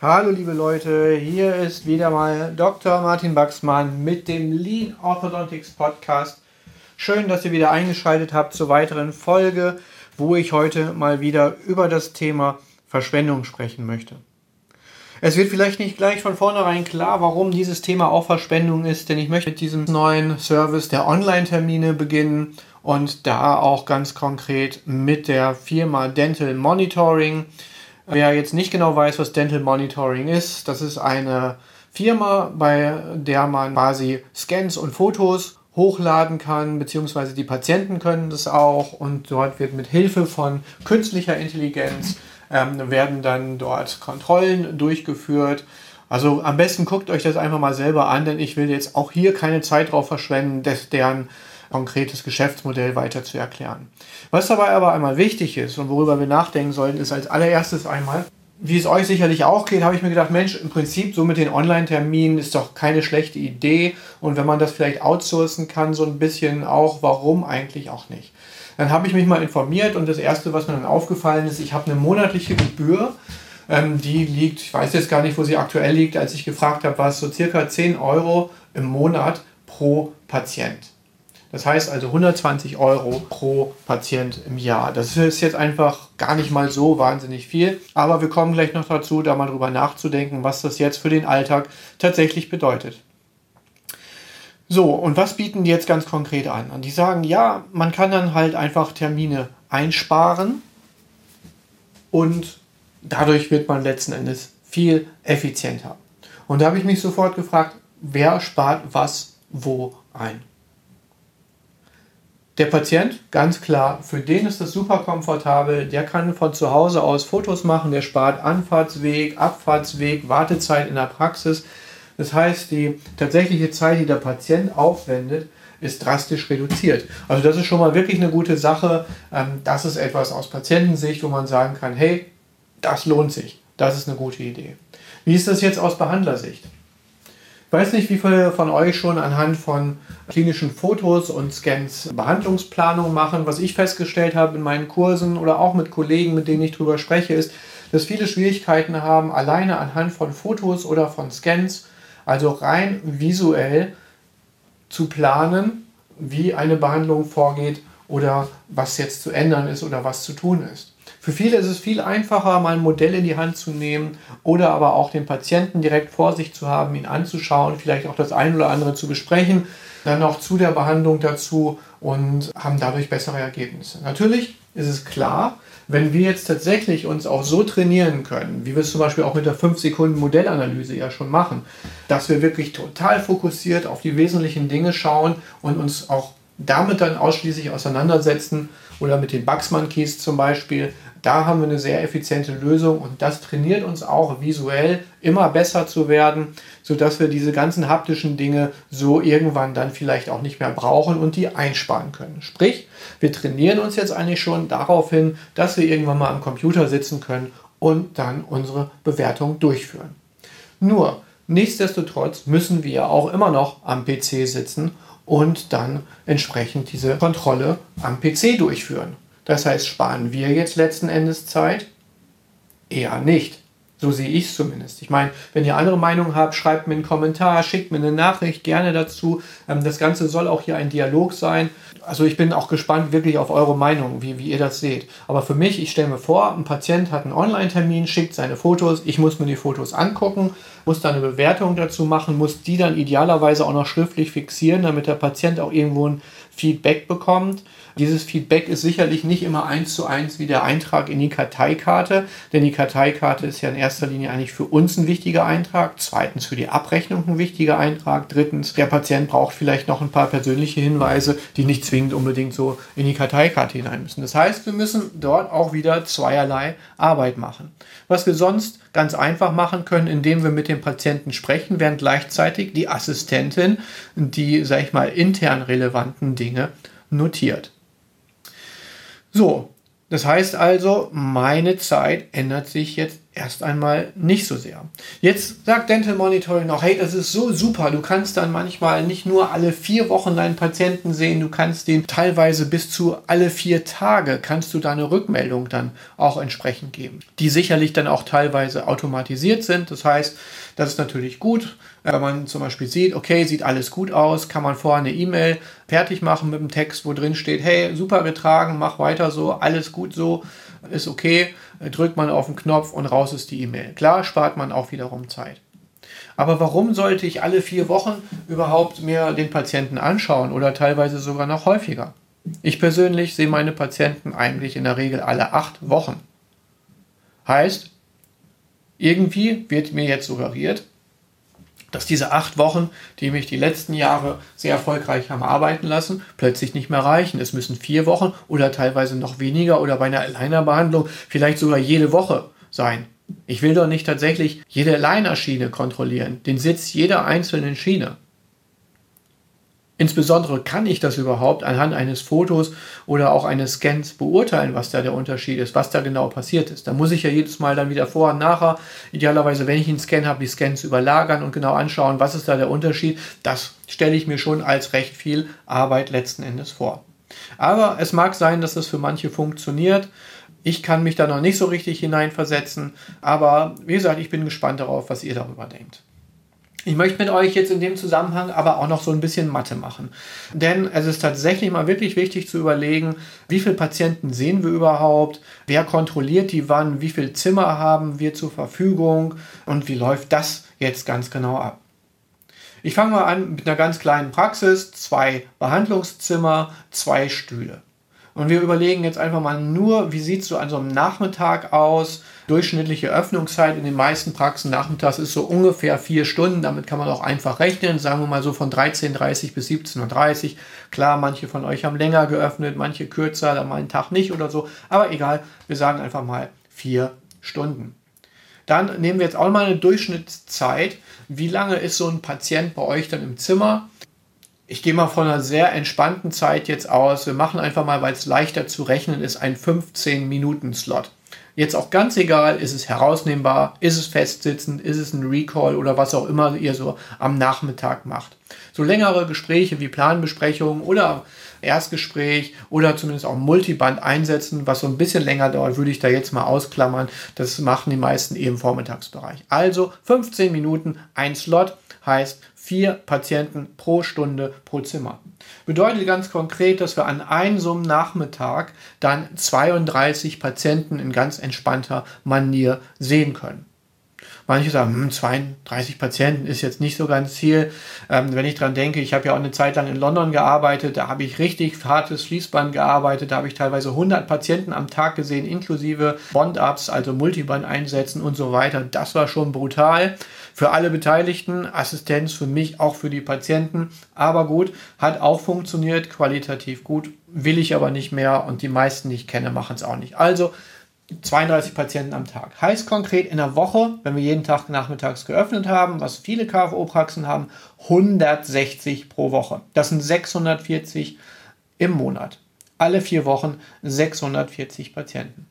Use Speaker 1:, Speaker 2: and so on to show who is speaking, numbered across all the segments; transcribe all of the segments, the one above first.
Speaker 1: Hallo liebe Leute, hier ist wieder mal Dr. Martin Baxmann mit dem Lean Orthodontics Podcast. Schön, dass ihr wieder eingeschaltet habt zur weiteren Folge, wo ich heute mal wieder über das Thema Verschwendung sprechen möchte. Es wird vielleicht nicht gleich von vornherein klar, warum dieses Thema auch Verschwendung ist, denn ich möchte mit diesem neuen Service der Online-Termine beginnen und da auch ganz konkret mit der Firma Dental Monitoring. Wer jetzt nicht genau weiß, was Dental Monitoring ist, das ist eine Firma, bei der man quasi Scans und Fotos hochladen kann, beziehungsweise die Patienten können das auch und dort wird mit Hilfe von künstlicher Intelligenz ähm, werden dann dort Kontrollen durchgeführt. Also am besten guckt euch das einfach mal selber an, denn ich will jetzt auch hier keine Zeit drauf verschwenden, deren konkretes Geschäftsmodell weiter zu erklären. Was dabei aber einmal wichtig ist und worüber wir nachdenken sollten, ist als allererstes einmal, wie es euch sicherlich auch geht, habe ich mir gedacht, Mensch, im Prinzip so mit den Online-Terminen ist doch keine schlechte Idee. Und wenn man das vielleicht outsourcen kann, so ein bisschen auch, warum eigentlich auch nicht? Dann habe ich mich mal informiert und das Erste, was mir dann aufgefallen ist, ich habe eine monatliche Gebühr. Ähm, die liegt, ich weiß jetzt gar nicht, wo sie aktuell liegt, als ich gefragt habe, war es so circa 10 Euro im Monat pro Patient. Das heißt also 120 Euro pro Patient im Jahr. Das ist jetzt einfach gar nicht mal so wahnsinnig viel. Aber wir kommen gleich noch dazu, da mal drüber nachzudenken, was das jetzt für den Alltag tatsächlich bedeutet. So, und was bieten die jetzt ganz konkret an? Und die sagen, ja, man kann dann halt einfach Termine einsparen und dadurch wird man letzten Endes viel effizienter. Und da habe ich mich sofort gefragt, wer spart was wo ein? Der Patient, ganz klar, für den ist das super komfortabel. Der kann von zu Hause aus Fotos machen, der spart Anfahrtsweg, Abfahrtsweg, Wartezeit in der Praxis. Das heißt, die tatsächliche Zeit, die der Patient aufwendet, ist drastisch reduziert. Also das ist schon mal wirklich eine gute Sache. Ähm, das ist etwas aus Patientensicht, wo man sagen kann, hey, das lohnt sich. Das ist eine gute Idee. Wie ist das jetzt aus Behandlersicht? Ich weiß nicht, wie viele von euch schon anhand von klinischen Fotos und Scans Behandlungsplanung machen. Was ich festgestellt habe in meinen Kursen oder auch mit Kollegen, mit denen ich darüber spreche, ist, dass viele Schwierigkeiten haben, alleine anhand von Fotos oder von Scans, also rein visuell zu planen, wie eine Behandlung vorgeht oder was jetzt zu ändern ist oder was zu tun ist. Für viele ist es viel einfacher, mal ein Modell in die Hand zu nehmen oder aber auch den Patienten direkt vor sich zu haben, ihn anzuschauen, vielleicht auch das ein oder andere zu besprechen, dann auch zu der Behandlung dazu und haben dadurch bessere Ergebnisse. Natürlich ist es klar, wenn wir jetzt tatsächlich uns auch so trainieren können, wie wir es zum Beispiel auch mit der 5-Sekunden-Modellanalyse ja schon machen, dass wir wirklich total fokussiert auf die wesentlichen Dinge schauen und uns auch damit dann ausschließlich auseinandersetzen oder mit den Bugsman Keys zum Beispiel, da haben wir eine sehr effiziente Lösung und das trainiert uns auch visuell immer besser zu werden, sodass wir diese ganzen haptischen Dinge so irgendwann dann vielleicht auch nicht mehr brauchen und die einsparen können. Sprich, wir trainieren uns jetzt eigentlich schon darauf hin, dass wir irgendwann mal am Computer sitzen können und dann unsere Bewertung durchführen. Nur, nichtsdestotrotz müssen wir auch immer noch am PC sitzen und dann entsprechend diese Kontrolle am PC durchführen. Das heißt, sparen wir jetzt letzten Endes Zeit? Eher nicht. So sehe ich es zumindest. Ich meine, wenn ihr andere Meinungen habt, schreibt mir einen Kommentar, schickt mir eine Nachricht gerne dazu. Ähm, das Ganze soll auch hier ein Dialog sein. Also ich bin auch gespannt wirklich auf eure Meinung, wie, wie ihr das seht. Aber für mich, ich stelle mir vor, ein Patient hat einen Online-Termin, schickt seine Fotos, ich muss mir die Fotos angucken, muss dann eine Bewertung dazu machen, muss die dann idealerweise auch noch schriftlich fixieren, damit der Patient auch irgendwo ein Feedback bekommt. Dieses Feedback ist sicherlich nicht immer eins zu eins wie der Eintrag in die Karteikarte, denn die Karteikarte ist ja in erster Linie eigentlich für uns ein wichtiger Eintrag, zweitens für die Abrechnung ein wichtiger Eintrag, drittens der Patient braucht vielleicht noch ein paar persönliche Hinweise, die nicht zwingend unbedingt so in die Karteikarte hinein müssen. Das heißt, wir müssen dort auch wieder zweierlei Arbeit machen. Was wir sonst ganz einfach machen können, indem wir mit dem Patienten sprechen, während gleichzeitig die Assistentin die, sag ich mal, intern relevanten Dinge notiert. So, das heißt also, meine Zeit ändert sich jetzt erst einmal nicht so sehr. Jetzt sagt Dental Monitoring noch, hey, das ist so super, du kannst dann manchmal nicht nur alle vier Wochen deinen Patienten sehen, du kannst den teilweise bis zu alle vier Tage, kannst du deine Rückmeldung dann auch entsprechend geben, die sicherlich dann auch teilweise automatisiert sind. Das heißt, das ist natürlich gut. Wenn man zum Beispiel sieht, okay, sieht alles gut aus, kann man vorher eine E-Mail fertig machen mit einem Text, wo drin steht, hey, super getragen, mach weiter so, alles gut so, ist okay. Drückt man auf den Knopf und raus ist die E-Mail. Klar, spart man auch wiederum Zeit. Aber warum sollte ich alle vier Wochen überhaupt mir den Patienten anschauen oder teilweise sogar noch häufiger? Ich persönlich sehe meine Patienten eigentlich in der Regel alle acht Wochen. Heißt, irgendwie wird mir jetzt suggeriert, dass diese acht Wochen, die mich die letzten Jahre sehr erfolgreich haben arbeiten lassen, plötzlich nicht mehr reichen. Es müssen vier Wochen oder teilweise noch weniger oder bei einer Aligner-Behandlung vielleicht sogar jede Woche sein. Ich will doch nicht tatsächlich jede Aligner-Schiene kontrollieren, den Sitz jeder einzelnen Schiene. Insbesondere kann ich das überhaupt anhand eines Fotos oder auch eines Scans beurteilen, was da der Unterschied ist, was da genau passiert ist. Da muss ich ja jedes Mal dann wieder vor und nachher, idealerweise, wenn ich einen Scan habe, die Scans überlagern und genau anschauen, was ist da der Unterschied. Das stelle ich mir schon als recht viel Arbeit letzten Endes vor. Aber es mag sein, dass das für manche funktioniert. Ich kann mich da noch nicht so richtig hineinversetzen, aber wie gesagt, ich bin gespannt darauf, was ihr darüber denkt. Ich möchte mit euch jetzt in dem Zusammenhang aber auch noch so ein bisschen Mathe machen. Denn es ist tatsächlich mal wirklich wichtig zu überlegen, wie viele Patienten sehen wir überhaupt, wer kontrolliert die wann, wie viele Zimmer haben wir zur Verfügung und wie läuft das jetzt ganz genau ab. Ich fange mal an mit einer ganz kleinen Praxis, zwei Behandlungszimmer, zwei Stühle. Und wir überlegen jetzt einfach mal nur, wie sieht es so an so einem Nachmittag aus? Durchschnittliche Öffnungszeit in den meisten Praxen nachmittags ist so ungefähr vier Stunden. Damit kann man auch einfach rechnen. Sagen wir mal so von 13.30 bis 17.30 Uhr. Klar, manche von euch haben länger geöffnet, manche kürzer, dann mal einen Tag nicht oder so. Aber egal, wir sagen einfach mal vier Stunden. Dann nehmen wir jetzt auch mal eine Durchschnittszeit. Wie lange ist so ein Patient bei euch dann im Zimmer? Ich gehe mal von einer sehr entspannten Zeit jetzt aus. Wir machen einfach mal, weil es leichter zu rechnen ist, einen 15-Minuten-Slot. Jetzt auch ganz egal, ist es herausnehmbar, ist es festsitzend, ist es ein Recall oder was auch immer ihr so am Nachmittag macht. So längere Gespräche wie Planbesprechungen oder Erstgespräch oder zumindest auch Multiband einsetzen, was so ein bisschen länger dauert, würde ich da jetzt mal ausklammern. Das machen die meisten eben im Vormittagsbereich. Also 15 Minuten, ein Slot heißt vier Patienten pro Stunde pro Zimmer. Bedeutet ganz konkret, dass wir an einem so einem Nachmittag dann 32 Patienten in ganz entspannter Manier sehen können. Manche sagen, hm, 32 Patienten ist jetzt nicht so ganz viel. Ähm, wenn ich dran denke, ich habe ja auch eine Zeit lang in London gearbeitet, da habe ich richtig hartes Fließband gearbeitet, da habe ich teilweise 100 Patienten am Tag gesehen, inklusive Bond-Ups, also Multiband einsetzen und so weiter. Das war schon brutal für alle Beteiligten, Assistenz für mich, auch für die Patienten. Aber gut, hat auch funktioniert, qualitativ gut, will ich aber nicht mehr und die meisten, die ich kenne, machen es auch nicht. Also 32 Patienten am Tag. Heißt konkret in der Woche, wenn wir jeden Tag nachmittags geöffnet haben, was viele KFO-Praxen haben, 160 pro Woche. Das sind 640 im Monat. Alle vier Wochen 640 Patienten.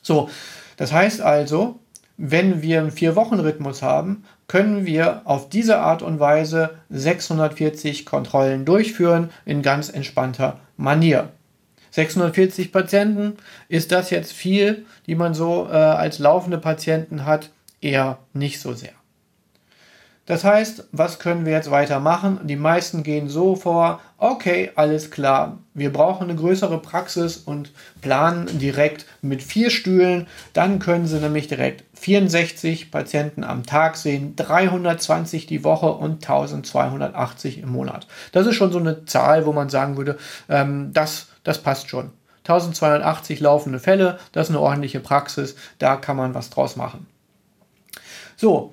Speaker 1: So, das heißt also, wenn wir einen Vier-Wochen-Rhythmus haben, können wir auf diese Art und Weise 640 Kontrollen durchführen in ganz entspannter Manier. 640 Patienten. Ist das jetzt viel, die man so äh, als laufende Patienten hat? Eher nicht so sehr. Das heißt, was können wir jetzt weitermachen? Die meisten gehen so vor, okay, alles klar, wir brauchen eine größere Praxis und planen direkt mit vier Stühlen. Dann können sie nämlich direkt 64 Patienten am Tag sehen, 320 die Woche und 1280 im Monat. Das ist schon so eine Zahl, wo man sagen würde, ähm, das, das passt schon. 1280 laufende Fälle, das ist eine ordentliche Praxis, da kann man was draus machen. So,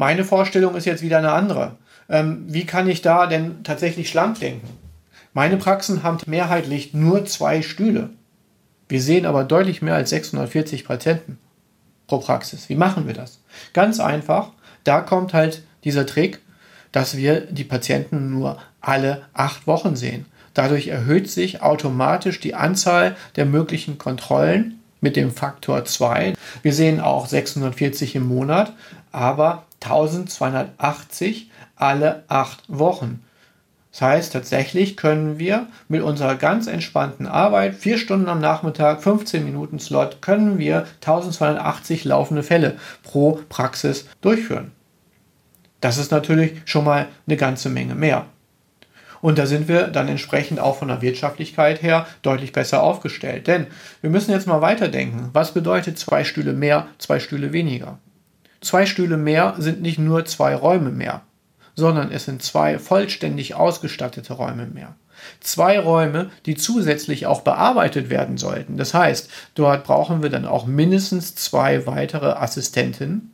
Speaker 1: meine Vorstellung ist jetzt wieder eine andere. Ähm, wie kann ich da denn tatsächlich schlank denken? Meine Praxen haben mehrheitlich nur zwei Stühle. Wir sehen aber deutlich mehr als 640 Patienten pro Praxis. Wie machen wir das? Ganz einfach, da kommt halt dieser Trick, dass wir die Patienten nur alle acht Wochen sehen. Dadurch erhöht sich automatisch die Anzahl der möglichen Kontrollen mit dem Faktor 2. Wir sehen auch 640 im Monat, aber 1280 alle acht Wochen. Das heißt, tatsächlich können wir mit unserer ganz entspannten Arbeit, vier Stunden am Nachmittag, 15 Minuten Slot, können wir 1280 laufende Fälle pro Praxis durchführen. Das ist natürlich schon mal eine ganze Menge mehr. Und da sind wir dann entsprechend auch von der Wirtschaftlichkeit her deutlich besser aufgestellt. Denn wir müssen jetzt mal weiterdenken. Was bedeutet zwei Stühle mehr, zwei Stühle weniger? Zwei Stühle mehr sind nicht nur zwei Räume mehr, sondern es sind zwei vollständig ausgestattete Räume mehr. Zwei Räume, die zusätzlich auch bearbeitet werden sollten. Das heißt, dort brauchen wir dann auch mindestens zwei weitere Assistenten.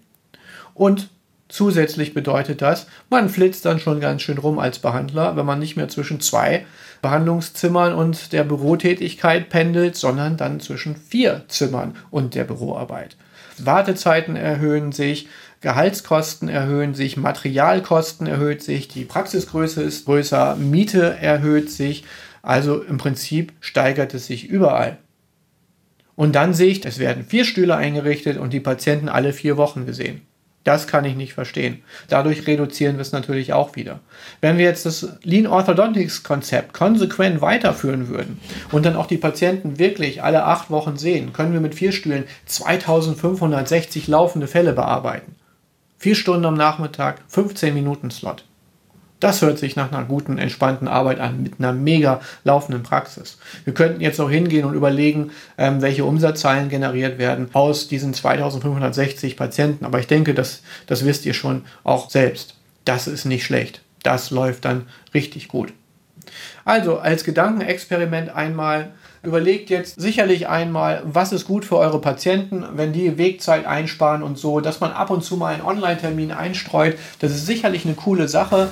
Speaker 1: Und zusätzlich bedeutet das, man flitzt dann schon ganz schön rum als Behandler, wenn man nicht mehr zwischen zwei Behandlungszimmern und der Bürotätigkeit pendelt, sondern dann zwischen vier Zimmern und der Büroarbeit. Wartezeiten erhöhen sich, Gehaltskosten erhöhen sich, Materialkosten erhöht sich, die Praxisgröße ist größer, Miete erhöht sich. Also im Prinzip steigert es sich überall. Und dann sehe ich, es werden vier Stühle eingerichtet und die Patienten alle vier Wochen gesehen. Das kann ich nicht verstehen. Dadurch reduzieren wir es natürlich auch wieder. Wenn wir jetzt das Lean Orthodontics Konzept konsequent weiterführen würden und dann auch die Patienten wirklich alle acht Wochen sehen, können wir mit vier Stühlen 2560 laufende Fälle bearbeiten. Vier Stunden am Nachmittag, 15 Minuten Slot. Das hört sich nach einer guten, entspannten Arbeit an, mit einer mega laufenden Praxis. Wir könnten jetzt noch hingehen und überlegen, ähm, welche Umsatzzahlen generiert werden aus diesen 2560 Patienten. Aber ich denke, das, das wisst ihr schon auch selbst. Das ist nicht schlecht. Das läuft dann richtig gut. Also als Gedankenexperiment einmal überlegt jetzt sicherlich einmal, was ist gut für eure Patienten, wenn die Wegzeit einsparen und so, dass man ab und zu mal einen Online-Termin einstreut. Das ist sicherlich eine coole Sache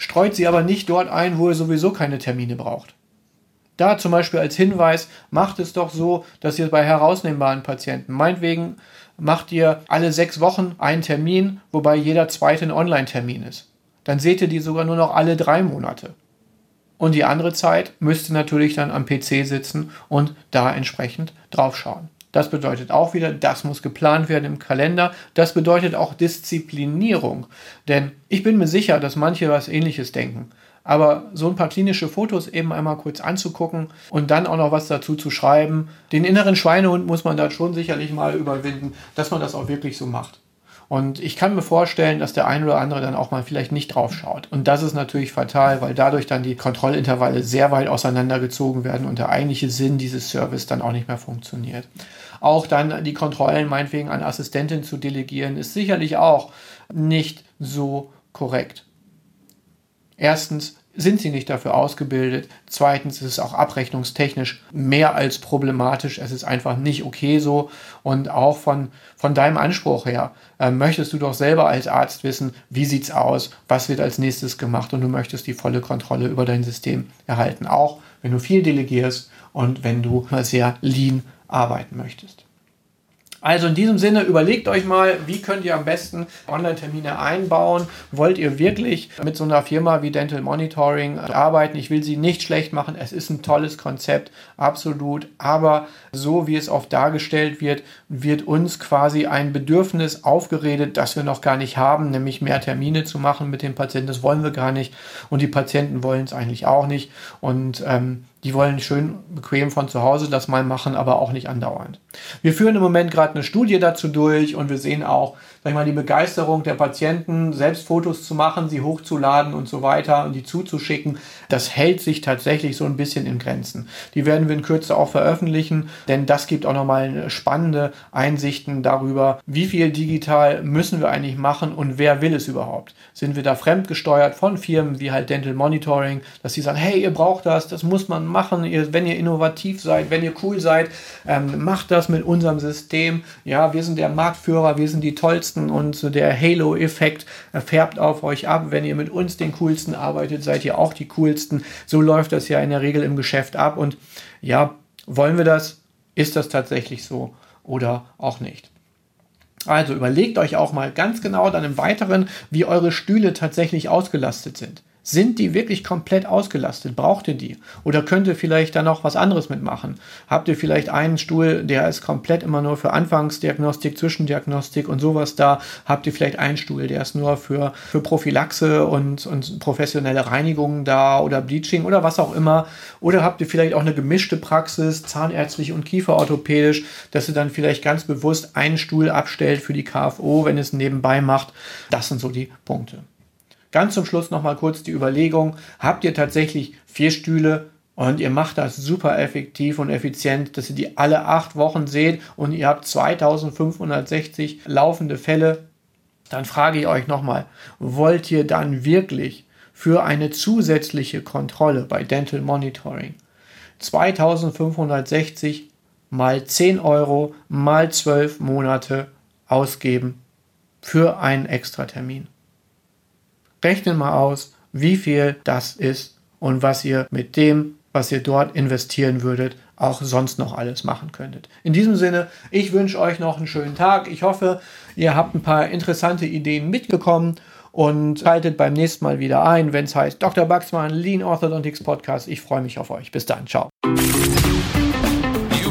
Speaker 1: streut sie aber nicht dort ein, wo ihr sowieso keine Termine braucht. Da zum Beispiel als Hinweis, macht es doch so, dass ihr bei herausnehmbaren Patienten, meinetwegen macht ihr alle sechs Wochen einen Termin, wobei jeder zweite ein Online-Termin ist. Dann seht ihr die sogar nur noch alle drei Monate. Und die andere Zeit müsst ihr natürlich dann am PC sitzen und da entsprechend draufschauen. Das bedeutet auch wieder, das muss geplant werden im Kalender. Das bedeutet auch Disziplinierung. Denn ich bin mir sicher, dass manche was ähnliches denken. Aber so ein paar klinische Fotos eben einmal kurz anzugucken und dann auch noch was dazu zu schreiben, den inneren Schweinehund muss man da schon sicherlich mal überwinden, dass man das auch wirklich so macht. Und ich kann mir vorstellen, dass der ein oder andere dann auch mal vielleicht nicht drauf schaut. Und das ist natürlich fatal, weil dadurch dann die Kontrollintervalle sehr weit auseinandergezogen werden und der eigentliche Sinn dieses Service dann auch nicht mehr funktioniert. Auch dann die Kontrollen meinetwegen an Assistentin zu delegieren, ist sicherlich auch nicht so korrekt. Erstens sind sie nicht dafür ausgebildet. Zweitens ist es auch abrechnungstechnisch mehr als problematisch. Es ist einfach nicht okay so. Und auch von, von deinem Anspruch her äh, möchtest du doch selber als Arzt wissen, wie sieht es aus, was wird als nächstes gemacht und du möchtest die volle Kontrolle über dein System erhalten. Auch wenn du viel delegierst und wenn du sehr lean arbeiten möchtest. Also in diesem Sinne, überlegt euch mal, wie könnt ihr am besten Online-Termine einbauen? Wollt ihr wirklich mit so einer Firma wie Dental Monitoring arbeiten? Ich will sie nicht schlecht machen. Es ist ein tolles Konzept, absolut. Aber so wie es oft dargestellt wird, wird uns quasi ein Bedürfnis aufgeredet, das wir noch gar nicht haben, nämlich mehr Termine zu machen mit den Patienten. Das wollen wir gar nicht. Und die Patienten wollen es eigentlich auch nicht. Und ähm, Die wollen schön bequem von zu Hause das mal machen, aber auch nicht andauernd. Wir führen im Moment gerade eine Studie dazu durch und wir sehen auch, sag ich mal, die Begeisterung der Patienten, selbst Fotos zu machen, sie hochzuladen und so weiter und die zuzuschicken. Das hält sich tatsächlich so ein bisschen in Grenzen. Die werden wir in Kürze auch veröffentlichen, denn das gibt auch nochmal spannende Einsichten darüber, wie viel digital müssen wir eigentlich machen und wer will es überhaupt. Sind wir da fremdgesteuert von Firmen wie halt Dental Monitoring, dass sie sagen, hey, ihr braucht das, das muss man machen, ihr, wenn ihr innovativ seid, wenn ihr cool seid, ähm, macht das mit unserem System. Ja, wir sind der Marktführer, wir sind die tollsten und der Halo-Effekt färbt auf euch ab. Wenn ihr mit uns den coolsten arbeitet, seid ihr auch die coolsten. So läuft das ja in der Regel im Geschäft ab. Und ja, wollen wir das? Ist das tatsächlich so oder auch nicht? Also überlegt euch auch mal ganz genau dann im Weiteren, wie eure Stühle tatsächlich ausgelastet sind. Sind die wirklich komplett ausgelastet? Braucht ihr die? Oder könnt ihr vielleicht da noch was anderes mitmachen? Habt ihr vielleicht einen Stuhl, der ist komplett immer nur für Anfangsdiagnostik, Zwischendiagnostik und sowas da? Habt ihr vielleicht einen Stuhl, der ist nur für, für Prophylaxe und, und professionelle Reinigung da oder Bleaching oder was auch immer? Oder habt ihr vielleicht auch eine gemischte Praxis, zahnärztlich und kieferorthopädisch, dass ihr dann vielleicht ganz bewusst einen Stuhl abstellt für die KFO, wenn es nebenbei macht? Das sind so die Punkte. Ganz zum Schluss nochmal kurz die Überlegung, habt ihr tatsächlich vier Stühle und ihr macht das super effektiv und effizient, dass ihr die alle acht Wochen seht und ihr habt 2560 laufende Fälle, dann frage ich euch nochmal, wollt ihr dann wirklich für eine zusätzliche Kontrolle bei Dental Monitoring 2560 mal 10 Euro mal 12 Monate ausgeben für einen Extratermin? Rechnet mal aus, wie viel das ist und was ihr mit dem, was ihr dort investieren würdet, auch sonst noch alles machen könntet. In diesem Sinne, ich wünsche euch noch einen schönen Tag. Ich hoffe, ihr habt ein paar interessante Ideen mitbekommen und schaltet beim nächsten Mal wieder ein, wenn es heißt Dr. Baxmann Lean Orthodontics Podcast. Ich freue mich auf euch. Bis dann. Ciao.